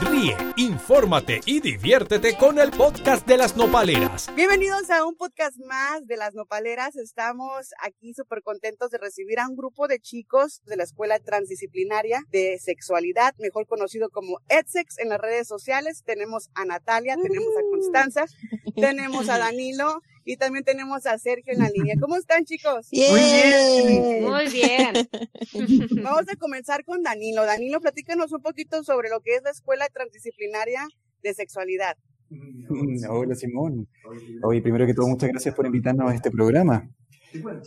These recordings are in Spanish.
Ríe, infórmate y diviértete con el podcast de las nopaleras. Bienvenidos a un podcast más de las nopaleras. Estamos aquí súper contentos de recibir a un grupo de chicos de la Escuela Transdisciplinaria de Sexualidad, mejor conocido como EdSex en las redes sociales. Tenemos a Natalia, tenemos a Constanza, tenemos a Danilo y también tenemos a Sergio en la línea. ¿Cómo están, chicos? Muy bien. Muy bien. Vamos a comenzar con Danilo. Danilo, platícanos un poquito sobre lo que es la Escuela Transdisciplinaria de Sexualidad. Hola, Simón. Hoy, primero que todo, muchas gracias por invitarnos a este programa.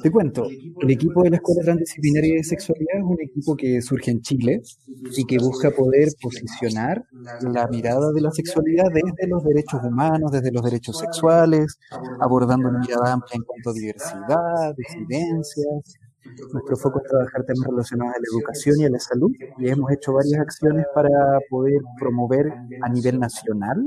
Te cuento, el equipo de la Escuela Transdisciplinaria de Sexualidad es un equipo que surge en Chile y que busca poder posicionar la mirada de la sexualidad desde los derechos humanos, desde los derechos sexuales, abordando una mirada amplia en cuanto a diversidad, disidencias. Nuestro foco es trabajar temas relacionados a la educación y a la salud y hemos hecho varias acciones para poder promover a nivel nacional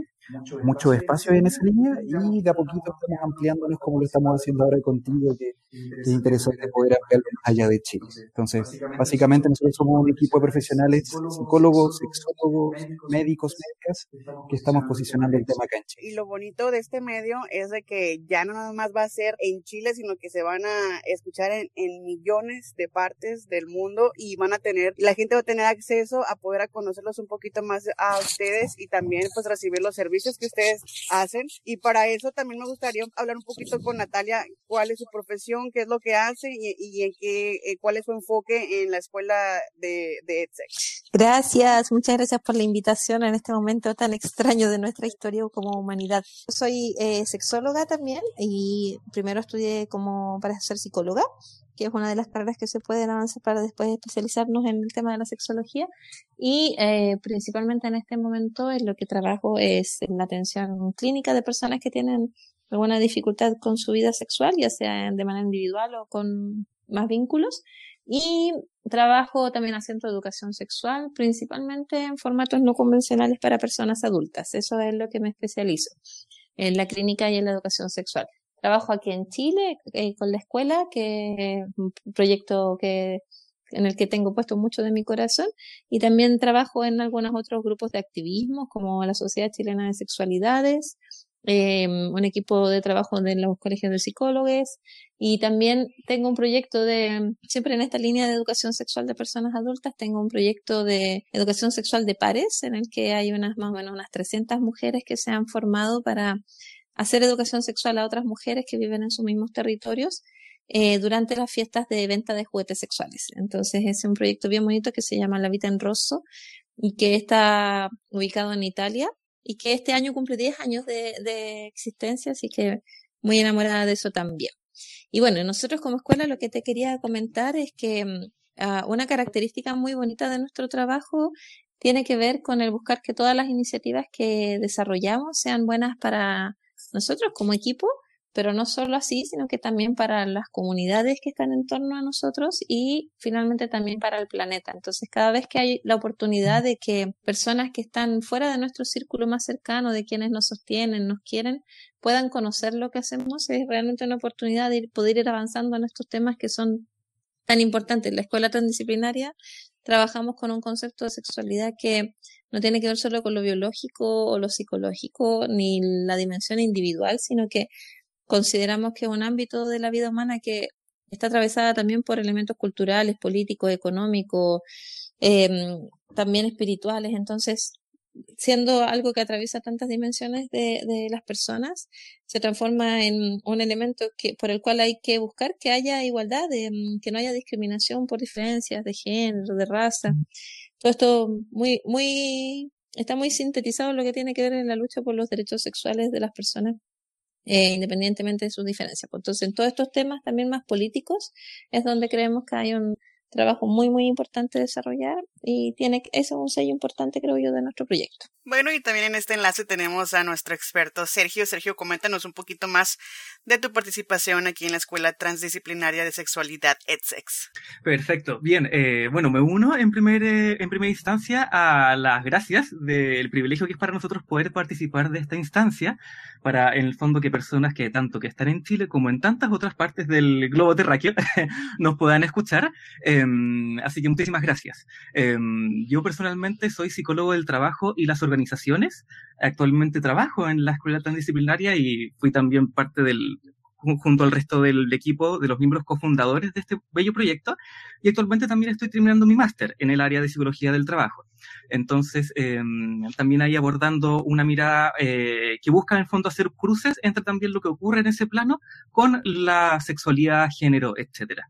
mucho espacio en esa línea y de a poquito estamos ampliándonos como lo estamos haciendo ahora contigo, que, es interesante poder ampliarlo más allá de Chile. Entonces, básicamente nosotros somos un equipo de profesionales, psicólogos, sexólogos, médicos, médicas, que estamos posicionando el tema acá en Chile. Y lo bonito de este medio es de que ya no nada más va a ser en Chile, sino que se van a escuchar en, en millones de partes del mundo y van a tener, la gente va a tener acceso a poder a conocerlos un poquito más a ustedes y también pues recibir los servicios que ustedes hacen. Y para eso también me gustaría hablar un poquito con Natalia, cuál es su profesión, qué es lo que hace y, en qué, eh, cuál es su enfoque en la escuela de, de EdSec. Gracias, muchas gracias por la invitación en este momento tan extraño de nuestra historia como humanidad. Soy eh, sexóloga también y primero estudié como para ser psicóloga que es una de las carreras que se pueden avanzar para después especializarnos en el tema de la sexología. Y eh, principalmente en este momento en lo que trabajo es en la atención clínica de personas que tienen alguna dificultad con su vida sexual, ya sea de manera individual o con más vínculos. Y trabajo también haciendo educación sexual, principalmente en formatos no convencionales para personas adultas. Eso es lo que me especializo, en la clínica y en la educación sexual. Trabajo aquí en Chile eh, con la escuela, que es un proyecto que en el que tengo puesto mucho de mi corazón. Y también trabajo en algunos otros grupos de activismo como la Sociedad Chilena de Sexualidades, eh, un equipo de trabajo de los colegios de psicólogos. Y también tengo un proyecto de, siempre en esta línea de educación sexual de personas adultas, tengo un proyecto de educación sexual de pares en el que hay unas más o menos unas 300 mujeres que se han formado para hacer educación sexual a otras mujeres que viven en sus mismos territorios eh, durante las fiestas de venta de juguetes sexuales. Entonces es un proyecto bien bonito que se llama La Vita en Rosso y que está ubicado en Italia y que este año cumple 10 años de, existencia, así que muy enamorada de eso también. Y bueno, nosotros como escuela lo que te quería comentar es que mm, ah, una característica muy bonita de nuestro trabajo tiene que ver con el buscar que todas las iniciativas que desarrollamos sean buenas para nosotros como equipo, pero no solo así, sino que también para las comunidades que están en torno a nosotros y finalmente también para el planeta. Entonces, cada vez que hay la oportunidad de que personas que están fuera de nuestro círculo más cercano, de quienes nos sostienen, nos quieren, puedan conocer lo que hacemos, es realmente una oportunidad de poder ir avanzando en estos temas que son tan importantes. La escuela transdisciplinaria trabajamos con un concepto de sexualidad que no tiene que ver solo con lo biológico o lo psicológico ni la dimensión individual, sino que consideramos que es un ámbito de la vida humana que está atravesada también por elementos culturales, políticos, económicos, em, también espirituales. Entonces, siendo algo que atraviesa tantas dimensiones de, de, las personas, se transforma en un elemento que, por el cual hay que buscar que haya igualdad, de, em, que no haya discriminación por diferencias de género, de raza. Todo esto muy, muy, está muy sintetizado en lo que tiene que ver en la lucha por los derechos sexuales de las personas eh, independientemente de sus diferencias. Entonces, en todos estos temas también más políticos es donde creemos que hay un trabajo muy, muy importante desarrollar y tiene, eso es un sello importante, creo yo, de nuestro proyecto. Bueno, y también en este enlace tenemos a nuestro experto Sergio. Sergio, coméntanos un poquito más de tu participación aquí en la Escuela Transdisciplinaria de Sexualidad EdSex. Perfecto. Bien, eh, bueno, me uno en, primer, eh, en primera instancia a las gracias del privilegio que es para nosotros poder participar de esta instancia, para en el fondo que personas que tanto que están en Chile como en tantas otras partes del globo terráqueo nos puedan escuchar. Eh, Em, así que muchísimas gracias. Em, yo personalmente soy psicólogo del trabajo y las organizaciones. Actualmente trabajo en la escuela transdisciplinaria y fui también parte del junto al resto del equipo de los miembros cofundadores de este bello proyecto y actualmente también estoy terminando mi máster en el área de psicología del trabajo. Entonces, em, también ahí abordando una mirada eh, que busca en el fondo hacer cruces entre también lo que ocurre en ese plano con la sexualidad, género, etcétera.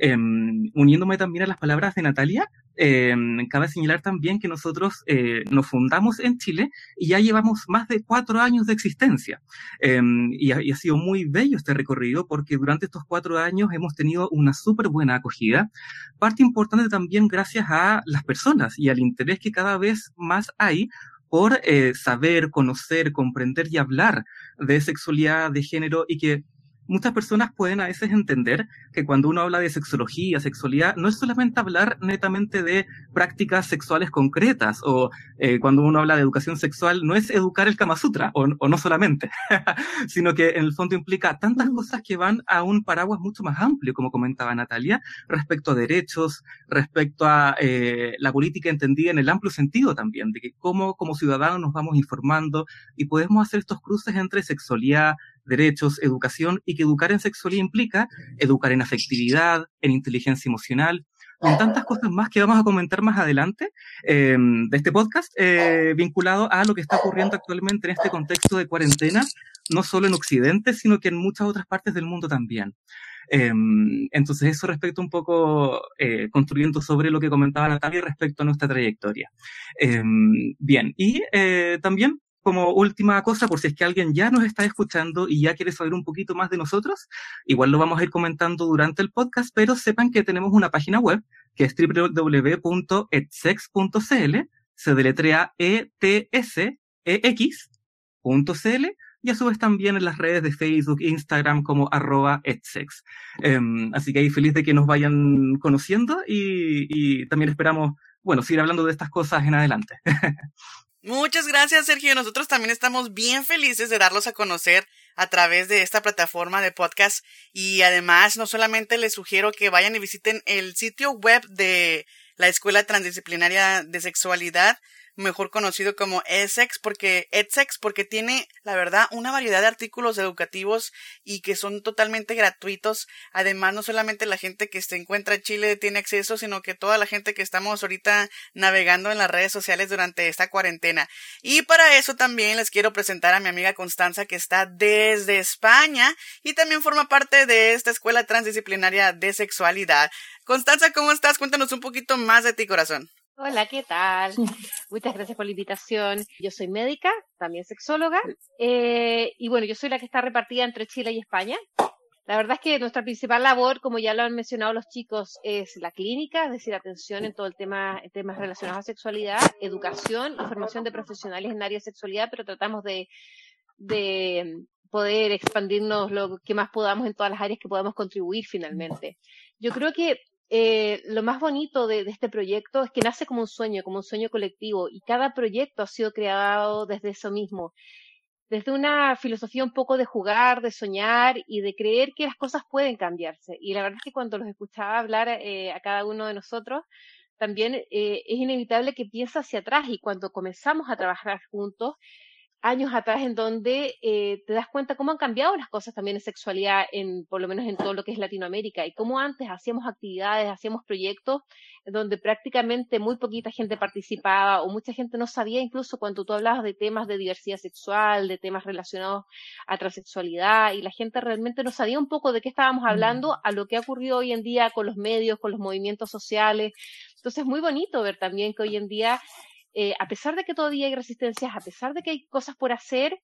Em, uniéndome también a las palabras de Natalia, eh, cabe señalar también que nosotros eh, nos fundamos en Chile y ya llevamos más de cuatro años de existencia. Em, y, ha, y, ha, sido muy bello este recorrido porque durante estos cuatro años hemos tenido una súper buena acogida. Parte importante también gracias a las personas y al interés que cada vez más hay por eh, saber, conocer, comprender y hablar de sexualidad, de género y que muchas personas pueden a veces entender que cuando uno habla de sexología, sexualidad, no es solamente hablar netamente de prácticas sexuales concretas o eh, cuando uno habla de educación sexual, no es educar el Kama Sutra o, o no solamente, sino que en el fondo implica tantas cosas que van a un paraguas mucho más amplio, como comentaba Natalia, respecto a derechos, respecto a eh, la política entendida en el amplio sentido también, de que cómo como ciudadanos nos vamos informando y podemos hacer estos cruces entre sexualidad, derechos, educación y que educar en sexualidad implica educar en afectividad, en inteligencia emocional, con tantas cosas más que vamos a comentar más adelante eh, de este podcast, eh, vinculado a lo que está ocurriendo actualmente en este contexto de cuarentena, no solo en Occidente, sino que en muchas otras partes del mundo también. Eh, entonces, eso respecto un poco, eh, construyendo sobre lo que comentaba Natalia respecto a nuestra trayectoria. Eh, bien, y eh, también como última cosa, por si es que alguien ya nos está escuchando y ya quiere saber un poquito más de nosotros, igual lo vamos a ir comentando durante el podcast, pero sepan que tenemos una página web que es www.etsex.cl, se deletrea E-T-S-E-X.cl, y a su vez también en las redes de Facebook e Instagram como arroba etsex. Um, así que ahí feliz de que nos vayan conociendo y, y también esperamos, bueno, seguir hablando de estas cosas en adelante. Muchas gracias, Sergio. Nosotros también estamos bien felices de darlos a conocer a través de esta plataforma de podcast. Y además, no solamente les sugiero que vayan y visiten el sitio web de la Escuela Transdisciplinaria de Sexualidad, mejor conocido como ESEX, porque EdSex, porque tiene, la verdad, una variedad de artículos educativos y que son totalmente gratuitos. Además, no solamente la gente que se encuentra en Chile tiene acceso, sino que toda la gente que estamos ahorita navegando en las redes sociales durante esta cuarentena. Y para eso también les quiero presentar a mi amiga Constanza, que está desde España y también forma parte de esta escuela transdisciplinaria de sexualidad. Constanza, ¿cómo estás? Cuéntanos un poquito más de ti, corazón. Hola, ¿qué tal? Muchas gracias por la invitación. Yo soy médica, también sexóloga, eh, y bueno, yo soy la que está repartida entre Chile y España. La verdad es que nuestra principal labor, como ya lo han mencionado los chicos, es la clínica, es decir, atención en todo el tema, temas relacionados a sexualidad, educación y formación de profesionales en área de sexualidad, pero tratamos de, de poder expandirnos lo que más podamos en todas las áreas que podamos contribuir finalmente. Yo creo que eh, lo más bonito de, este proyecto es que nace como un sueño, como un sueño colectivo, y cada proyecto ha sido creado desde eso mismo, desde una filosofía un poco de jugar, de soñar y de creer que las cosas pueden cambiarse. Y la verdad es que cuando los escuchaba hablar eh, a cada uno de nosotros, también eh, es inevitable que piensa hacia atrás y cuando comenzamos a trabajar juntos, años atrás en donde eh, te das cuenta cómo han cambiado las cosas también en sexualidad, en, por lo menos en todo lo que es Latinoamérica, y cómo antes hacíamos actividades, hacíamos proyectos donde prácticamente muy poquita gente participaba o mucha gente no sabía incluso cuando tú hablabas de temas de diversidad sexual, de temas relacionados a transexualidad, y la gente realmente no sabía un poco de qué estábamos hablando a lo que ha ocurrido hoy en día con los medios, con los movimientos sociales. Entonces es muy bonito ver también que hoy en día eh, a pesar de que todavía hay resistencias, a pesar de que hay cosas por hacer,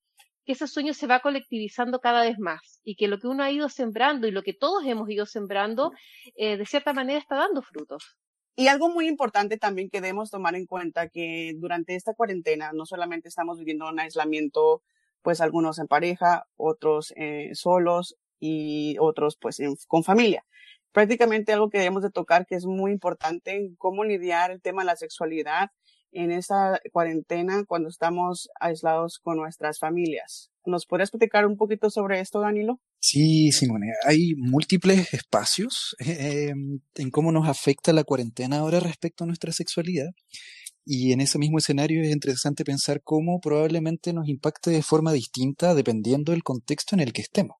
que ese sueño se va colectivizando cada vez más y que lo que uno ha ido sembrando y lo que todos hemos ido sembrando, eh, de cierta manera está dando frutos. Y algo muy importante también que debemos tomar en cuenta que durante esta cuarentena no solamente estamos viviendo un aislamiento, pues algunos en pareja, otros eh, solos y otros pues en, con familia. Prácticamente algo que debemos de tocar que es muy importante, cómo lidiar el tema de la sexualidad en esta cuarentena cuando estamos aislados con nuestras familias. ¿Nos podrías platicar un poquito sobre esto, Danilo? Sí, Simone, hay múltiples espacios eh, em, en cómo nos afecta la cuarentena ahora respecto a nuestra sexualidad. Y en ese mismo escenario es interesante pensar cómo probablemente nos impacte de forma distinta dependiendo del contexto en el que estemos.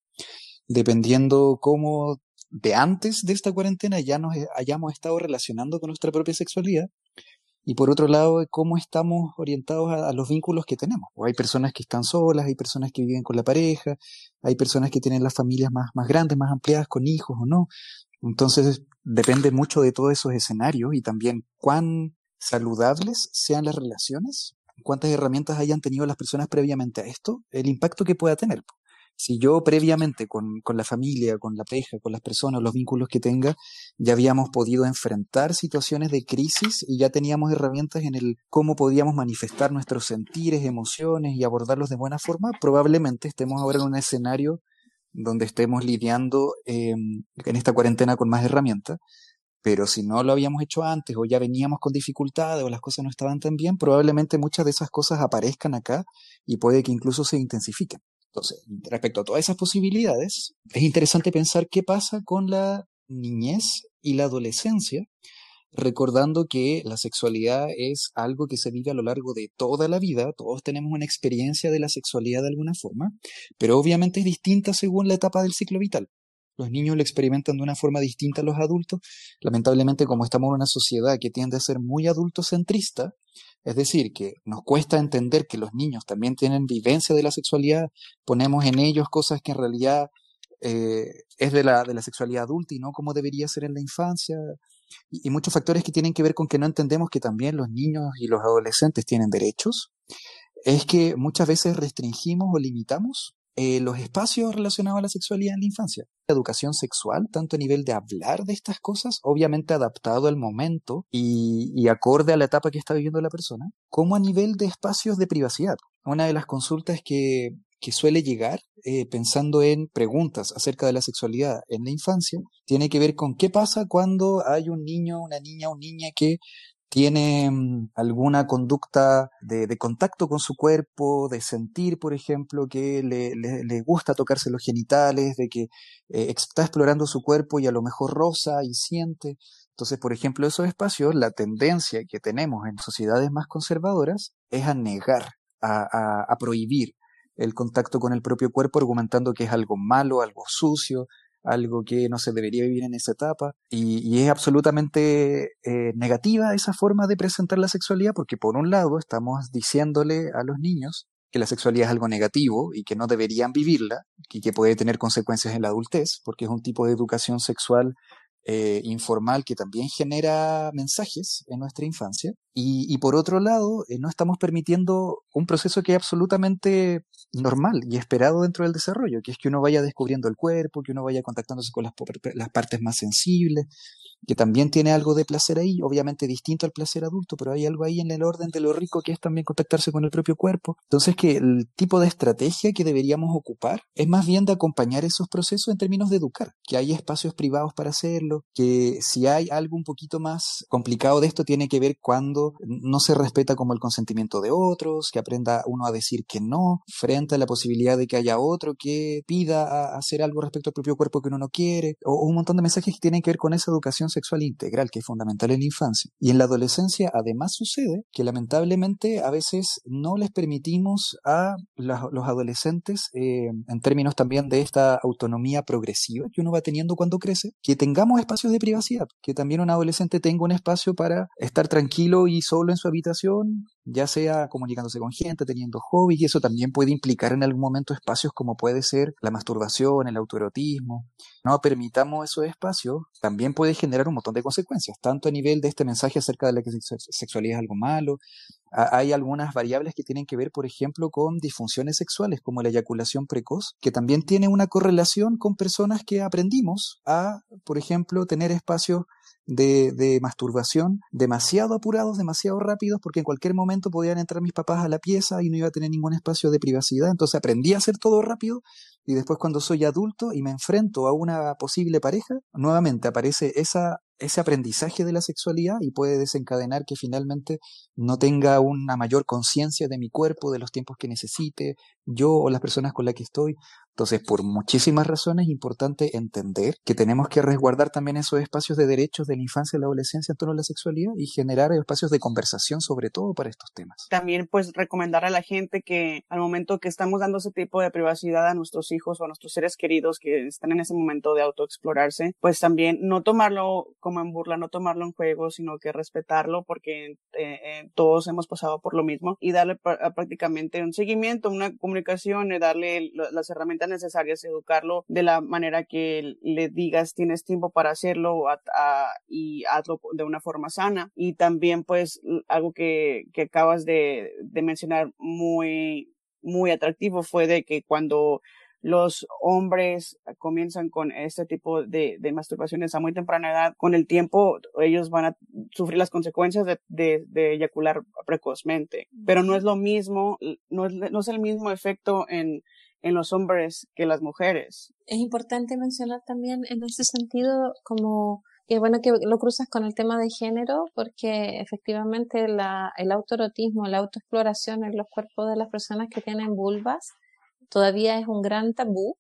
Dependiendo cómo de antes de esta cuarentena ya nos hayamos estado relacionando con nuestra propia sexualidad y por otro lado, cómo estamos orientados a, los vínculos que tenemos. O hay personas que están solas, hay personas que viven con la pareja, hay personas que tienen las familias más, más grandes, más ampliadas, con hijos o no. Entonces, depende mucho de todos esos escenarios y también cuán saludables sean las relaciones, cuántas herramientas hayan tenido las personas previamente a esto, el impacto que pueda tener. Si yo previamente con, con, la familia, con la pareja, con las personas, los vínculos que tenga, ya habíamos podido enfrentar situaciones de crisis y ya teníamos herramientas en el cómo podíamos manifestar nuestros sentires, emociones y abordarlos de buena forma, probablemente estemos ahora en un escenario donde estemos lidiando em, en esta cuarentena con más herramientas. Pero si no lo habíamos hecho antes o ya veníamos con dificultades o las cosas no estaban tan bien, probablemente muchas de esas cosas aparezcan acá y puede que incluso se intensifiquen. Entonces, respecto a todas esas posibilidades, es interesante pensar qué pasa con la niñez y la adolescencia, recordando que la sexualidad es algo que se vive a lo largo de toda la vida, todos tenemos una experiencia de la sexualidad de alguna forma, pero obviamente es distinta según la etapa del ciclo vital. Los niños lo experimentan de una forma distinta a los adultos. Lamentablemente, como estamos en una sociedad que tiende a ser muy adultocentrista, es decir, que nos cuesta entender que los niños también tienen vivencia de la sexualidad, ponemos en ellos cosas que en realidad eh, es de la, de la sexualidad adulta y no como debería ser en la infancia, y, y muchos factores que tienen que ver con que no entendemos que también los niños y los adolescentes tienen derechos, es que muchas veces restringimos o limitamos eh, los espacios relacionados a la sexualidad en la infancia. La educación sexual, tanto a nivel de hablar de estas cosas, obviamente adaptado al momento y, acorde a la etapa que está viviendo la persona, como a nivel de espacios de privacidad. Una de las consultas que, suele llegar eh, pensando en preguntas acerca de la sexualidad en la infancia tiene que ver con qué pasa cuando hay un niño, una niña, un niña que tiene mm, alguna conducta de, contacto con su cuerpo, de sentir, por ejemplo, que le, gusta tocarse los genitales, de que eh, está explorando su cuerpo y a lo mejor rosa y siente. Entonces, por ejemplo, esos espacios, la tendencia que tenemos en sociedades más conservadoras es a negar, a prohibir el contacto con el propio cuerpo, argumentando que es algo malo, algo sucio, algo que no se debería vivir en esa etapa. Y, es absolutamente eh, negativa esa forma de presentar la sexualidad porque por un lado estamos diciéndole a los niños que la sexualidad es algo negativo y que no deberían vivirla y que puede tener consecuencias en la adultez porque es un tipo de educación sexual eh, informal que también genera mensajes en nuestra infancia. Y, por otro lado, eh, no estamos permitiendo un proceso que es absolutamente normal y esperado dentro del desarrollo, que es que uno vaya descubriendo el cuerpo, que uno vaya contactándose con las partes más sensibles, que también tiene algo de placer ahí, obviamente distinto al placer adulto, pero hay algo ahí en el orden de lo rico que es también contactarse con el propio cuerpo. Entonces que el tipo de estrategia que deberíamos ocupar es más bien de acompañar esos procesos en términos de educar, que hay espacios privados para hacerlo, que si hay algo un poquito más complicado de esto tiene que ver cuando no se respeta como el consentimiento de otros, que aprenda uno a decir que no, frente a la posibilidad de que haya otro que pida hacer algo respecto al propio cuerpo que uno no quiere, o un montón de mensajes que tienen que ver con esa educación sexual integral, que es fundamental en la infancia. Y en la adolescencia además sucede que lamentablemente a veces no les permitimos a los adolescentes, eh, en términos también de esta autonomía progresiva que uno va teniendo cuando crece, que tengamos espacios de privacidad, que también un adolescente tenga un espacio para estar tranquilo y solo en su habitación, ya sea comunicándose con gente, teniendo hobbies, y eso también puede implicar en algún momento espacios como puede ser la masturbación, el autoerotismo. No permitamos esos espacios, también puede generar un montón de consecuencias, tanto a nivel de este mensaje acerca de la sexualidad es algo malo, hay algunas variables que tienen que ver, por ejemplo, con disfunciones sexuales, como la eyaculación precoz, que también tiene una correlación con personas que aprendimos a, por ejemplo, tener espacios de, de, masturbación demasiado apurados, demasiado rápidos, porque en cualquier momento podían entrar mis papás a la pieza y no iba a tener ningún espacio de privacidad. Entonces aprendí a hacer todo rápido y después cuando soy adulto y me enfrento a una posible pareja, nuevamente aparece esa ese aprendizaje de la sexualidad y puede desencadenar que finalmente no tenga una mayor conciencia de mi cuerpo, de los tiempos que necesite, yo o las personas con las que estoy. Entonces, por muchísimas razones es importante entender que tenemos que resguardar también esos espacios de derechos de la infancia y la adolescencia en torno a la sexualidad y generar espacios de conversación sobre todo para estos temas. También, pues, recomendar a la gente que al momento que estamos dando ese tipo de privacidad a nuestros hijos o a nuestros seres queridos que están en ese momento de autoexplorarse, pues también no tomarlo como en burla, no tomarlo en juego, sino que respetarlo porque eh, eh, todos hemos pasado por lo mismo y darle prácticamente un seguimiento, una comunicación, y darle las herramientas necesarias, educarlo de la manera que le digas tienes tiempo para hacerlo y hazlo de una forma sana. Y también pues algo que, que acabas de, de mencionar muy, muy atractivo fue de que cuando los hombres comienzan con este tipo de, de, masturbaciones a muy temprana edad, con el tiempo ellos van a sufrir las consecuencias de, de, eyacular precozmente. Pero no es lo mismo, no es, no es el mismo efecto en, en los hombres que las mujeres. Es importante mencionar también en ese sentido como que bueno que lo cruzas con el tema de género porque efectivamente el autoerotismo, la autoexploración en los cuerpos de las personas que tienen vulvas todavía es un gran tabú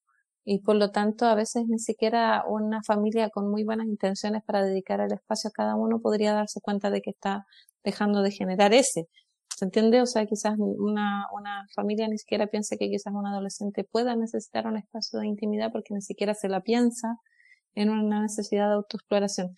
y por lo tanto a veces ni siquiera una familia con muy buenas intenciones para dedicar el espacio a cada uno podría darse cuenta de que está dejando de generar ese. ¿Se entiende? O sea, quizás una, una familia ni siquiera piense que quizás un adolescente pueda necesitar un espacio de intimidad porque ni siquiera se la piensa en una necesidad de autoexploración.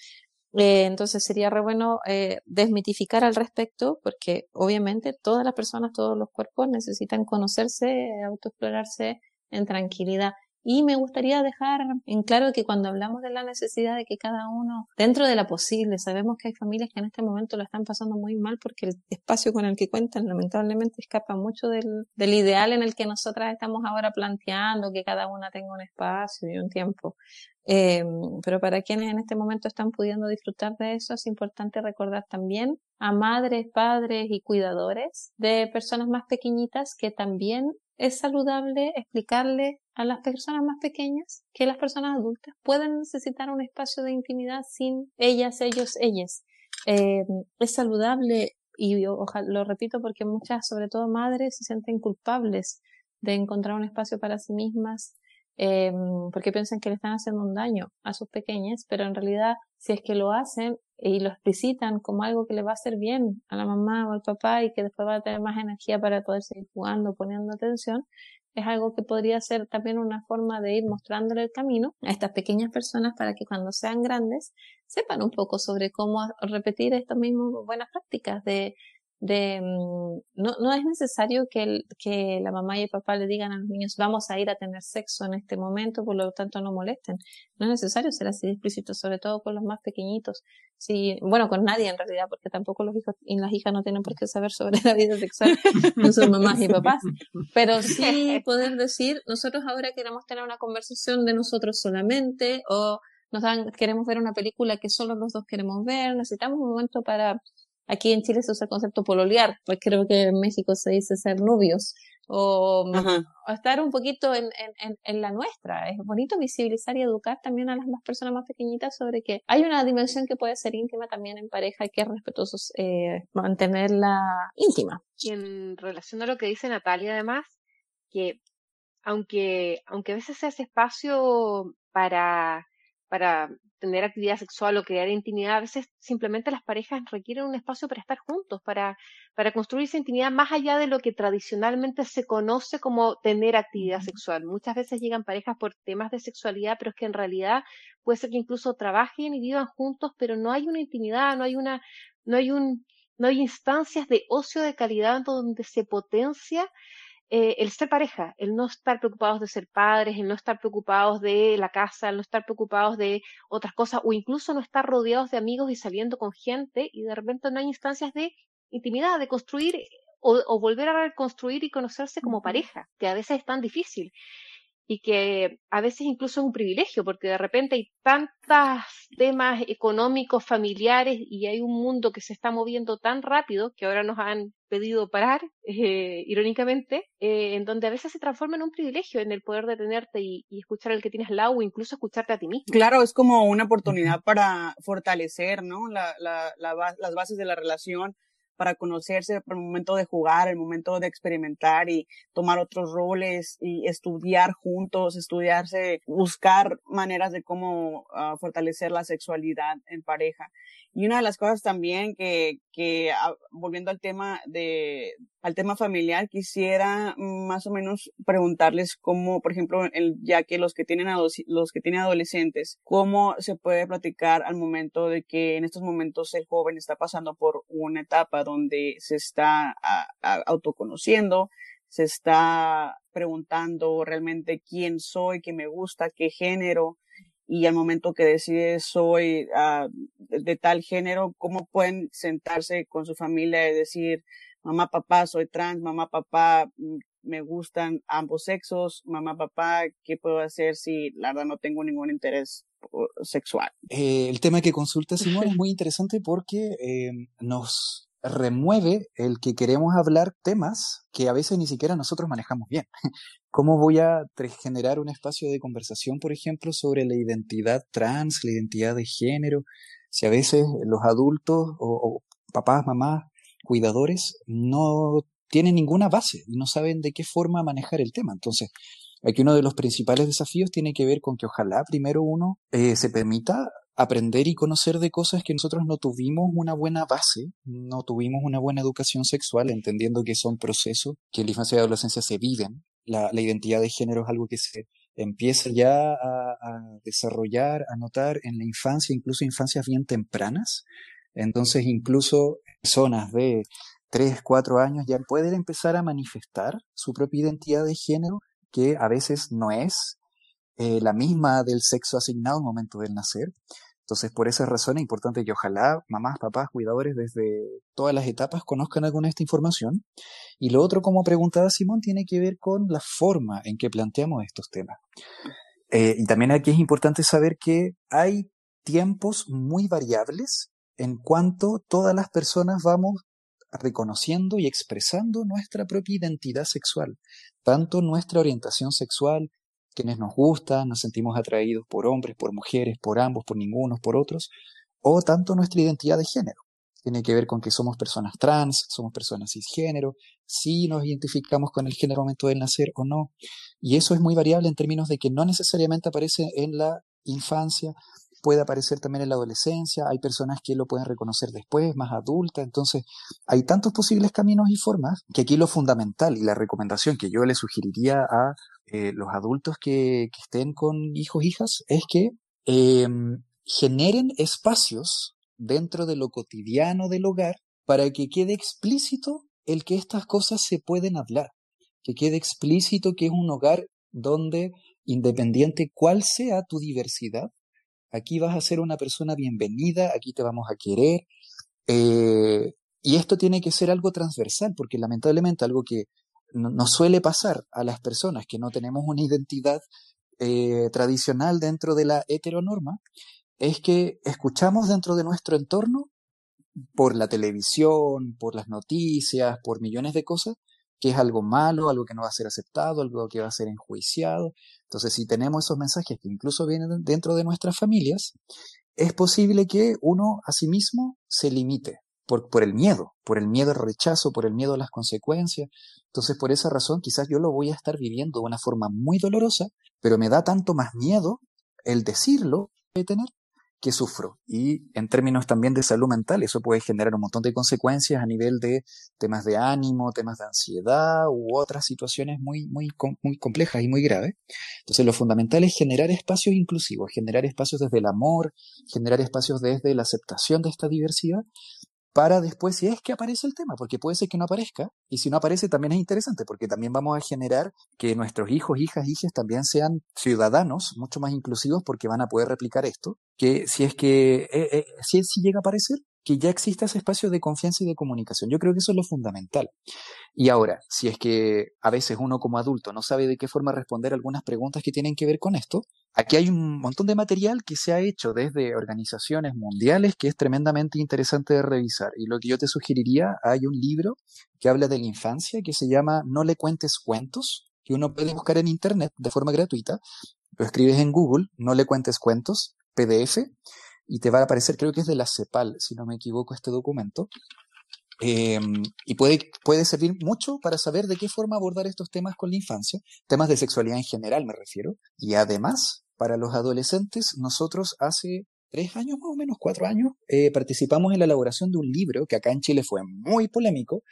Eh, entonces sería re bueno eh, desmitificar al respecto porque obviamente todas las personas, todos los cuerpos necesitan conocerse, autoexplorarse en tranquilidad. Y me gustaría dejar en claro que cuando hablamos de la necesidad de que cada uno, dentro de la posible, sabemos que hay familias que en este momento lo están pasando muy mal porque el espacio con el que cuentan lamentablemente escapa mucho del, ideal en el que nosotras estamos ahora planteando, que cada una tenga un espacio y un tiempo. Eh, pero para quienes en este momento están pudiendo disfrutar de eso, es importante recordar también a madres, padres y cuidadores de personas más pequeñitas que también es saludable explicarle a las personas más pequeñas que las personas adultas pueden necesitar un espacio de intimidad sin ellas, ellos, ellas. Eh, es saludable y ojalá, lo repito porque muchas, sobre todo madres, se sienten culpables de encontrar un espacio para sí mismas eh, porque piensan que le están haciendo un daño a sus pequeñas, pero en realidad si es que lo hacen y lo explicitan como algo que le va a hacer bien a la mamá o al papá y que después va a tener más energía para poder seguir jugando, poniendo atención, es algo que podría ser también una forma de ir mostrándole el camino a estas pequeñas personas para que cuando sean grandes sepan un poco sobre cómo repetir estas mismas buenas prácticas de de mm, no, no es necesario que, el, que la mamá y el papá le digan a los niños vamos a ir a tener sexo en este momento, por lo tanto no molesten. No es necesario ser así explícito, sobre todo con los más pequeñitos. Sí, bueno, con nadie en realidad, porque tampoco los hijos y las hijas no tienen por qué saber sobre la vida sexual de sus mamás y papás. Pero sí poder decir, nosotros ahora queremos tener una conversación de nosotros solamente o nos dan, queremos ver una película que solo los dos queremos ver, necesitamos un momento para Aquí en Chile se usa el concepto pololear, pues creo que en México se dice ser novios. O, estar un poquito en, en, en, la nuestra. Es bonito visibilizar y educar también a las más personas más pequeñitas sobre que hay una dimensión que puede ser íntima también en pareja y que es respetuoso eh, mantenerla íntima. Y en relación a lo que dice Natalia, además, que aunque, aunque a veces sea ese espacio para, para tener actividad sexual o crear intimidad, a veces simplemente las parejas requieren un espacio para estar juntos, para, para construir esa intimidad más allá de lo que tradicionalmente se conoce como tener actividad sexual. Muchas veces llegan parejas por temas de sexualidad, pero es que en realidad puede ser que incluso trabajen y vivan juntos, pero no hay una intimidad, no hay una, no hay un, no hay instancias de ocio de calidad donde se potencia eh, el ser pareja, el no estar preocupados de ser padres, el no estar preocupados de la casa, el no estar preocupados de otras cosas, o incluso no estar rodeados de amigos y saliendo con gente, y de repente no hay instancias de intimidad, de construir o, volver a reconstruir y conocerse como pareja, que a veces es tan difícil y que a veces incluso es un privilegio, porque de repente hay tantos temas económicos, familiares, y hay un mundo que se está moviendo tan rápido que ahora nos han pedido parar, eh, irónicamente, eh, en donde a veces se transforma en un privilegio en el poder detenerte y, y, escuchar al que tienes al lado o incluso escucharte a ti mismo. Claro, es como una oportunidad para fortalecer, ¿no? La, la, la, las bases de la relación, para conocerse, para el momento de jugar, el momento de experimentar y tomar otros roles y estudiar juntos, estudiarse, buscar maneras de cómo uh, fortalecer la sexualidad en pareja. Y una de las cosas también que, que uh, volviendo al tema de, al tema familiar, quisiera más o menos preguntarles cómo, por ejemplo, ya que los que tienen los que tienen adolescentes, cómo se puede platicar al momento de que en estos momentos el joven está pasando por una etapa donde se está a, a, autoconociendo, se está preguntando realmente quién soy, qué me gusta, qué género, y al momento que decide soy de, de, tal género, ¿cómo pueden sentarse con su familia y decir, mamá, papá, soy trans, mamá, papá, me gustan ambos sexos, mamá, papá, ¿qué puedo hacer si la verdad no tengo ningún interés sexual? Eh, el tema que consulta Simón es muy interesante porque eh, nos remueve el que queremos hablar temas que a veces ni siquiera nosotros manejamos bien. ¿Cómo voy a generar un espacio de conversación, por ejemplo, sobre la identidad trans, la identidad de género? Si a veces los adultos o, o papás, mamás, cuidadores no tienen ninguna base y no saben de qué forma manejar el tema. Entonces, aquí uno de los principales desafíos tiene que ver con que ojalá primero uno eh, se permita aprender y conocer de cosas que nosotros no tuvimos una buena base, no tuvimos una buena educación sexual, entendiendo que son procesos que en la infancia y adolescencia se viven. La, la identidad de género es algo que se empieza ya a, a, desarrollar, a notar en la infancia, incluso infancias bien tempranas. Entonces, incluso personas de 3, 4 años ya pueden empezar a manifestar su propia identidad de género, que a veces no es eh, la misma del sexo asignado al momento del nacer. Entonces, por esa razón es importante que ojalá mamás, papás, cuidadores desde todas las etapas conozcan alguna de esta información. Y lo otro, como preguntaba Simón, tiene que ver con la forma en que planteamos estos temas. Eh, y también aquí es importante saber que hay tiempos muy variables en cuanto todas las personas vamos reconociendo y expresando nuestra propia identidad sexual, tanto nuestra orientación sexual, quienes nos gustan, nos sentimos atraídos por hombres, por mujeres, por ambos, por ningunos, por otros, o tanto nuestra identidad de género. Tiene que ver con que somos personas trans, somos personas cisgénero, si nos identificamos con el género momento del nacer o no. Y eso es muy variable en términos de que no necesariamente aparece en la infancia, puede aparecer también en la adolescencia, hay personas que lo pueden reconocer después, más adulta, entonces hay tantos posibles caminos y formas que aquí lo fundamental y la recomendación que yo le sugeriría a eh, los adultos que, estén con hijos, hijas, es que eh, generen espacios dentro de lo cotidiano del hogar para que quede explícito el que estas cosas se pueden hablar, que quede explícito que es un hogar donde, independiente cuál sea tu diversidad, aquí vas a ser una persona bienvenida, aquí te vamos a querer. Eh, y esto tiene que ser algo transversal, porque lamentablemente algo que no, nos suele pasar a las personas que no tenemos una identidad eh, tradicional dentro de la heteronorma, es que escuchamos dentro de nuestro entorno, por la televisión, por las noticias, por millones de cosas, que es algo malo, algo que no va a ser aceptado, algo que va a ser enjuiciado. Entonces, si tenemos esos mensajes que incluso vienen dentro de nuestras familias, es posible que uno a sí mismo se limite por, el miedo, por el miedo al rechazo, por el miedo a las consecuencias. Entonces, por esa razón, quizás yo lo voy a estar viviendo de una forma muy dolorosa, pero me da tanto más miedo el decirlo de tener que sufro. Y en términos también de salud mental, eso puede generar un montón de consecuencias a nivel de temas de ánimo, temas de ansiedad u otras situaciones muy, muy, muy complejas y muy graves. Entonces, lo fundamental es generar espacios inclusivos, generar espacios desde el amor, generar espacios desde la aceptación de esta diversidad, para después, si es que aparece el tema, porque puede ser que no aparezca, y si no aparece también es interesante, porque también vamos a generar que nuestros hijos, hijas, hijas también sean ciudadanos mucho más inclusivos, porque van a poder replicar esto, que si es que, eh, eh, si, si llega a aparecer, que ya exista ese espacio de confianza y de comunicación. Yo creo que eso es lo fundamental. Y ahora, si es que a veces uno como adulto no sabe de qué forma responder algunas preguntas que tienen que ver con esto, aquí hay un montón de material que se ha hecho desde organizaciones mundiales que es tremendamente interesante de revisar. Y lo que yo te sugeriría, hay un libro que habla de la infancia que se llama No le cuentes cuentos, que uno puede buscar en internet de forma gratuita. Lo escribes en Google, No le cuentes cuentos, PDF, y te va a aparecer, creo que es de la CEPAL, si no me equivoco, este documento. Em, y puede, puede servir mucho para saber de qué forma abordar estos temas con la infancia, temas de sexualidad en general me refiero. Y además, para los adolescentes, nosotros hace tres años, más o menos cuatro años, eh, participamos en la elaboración de un libro que acá en Chile fue muy polémico,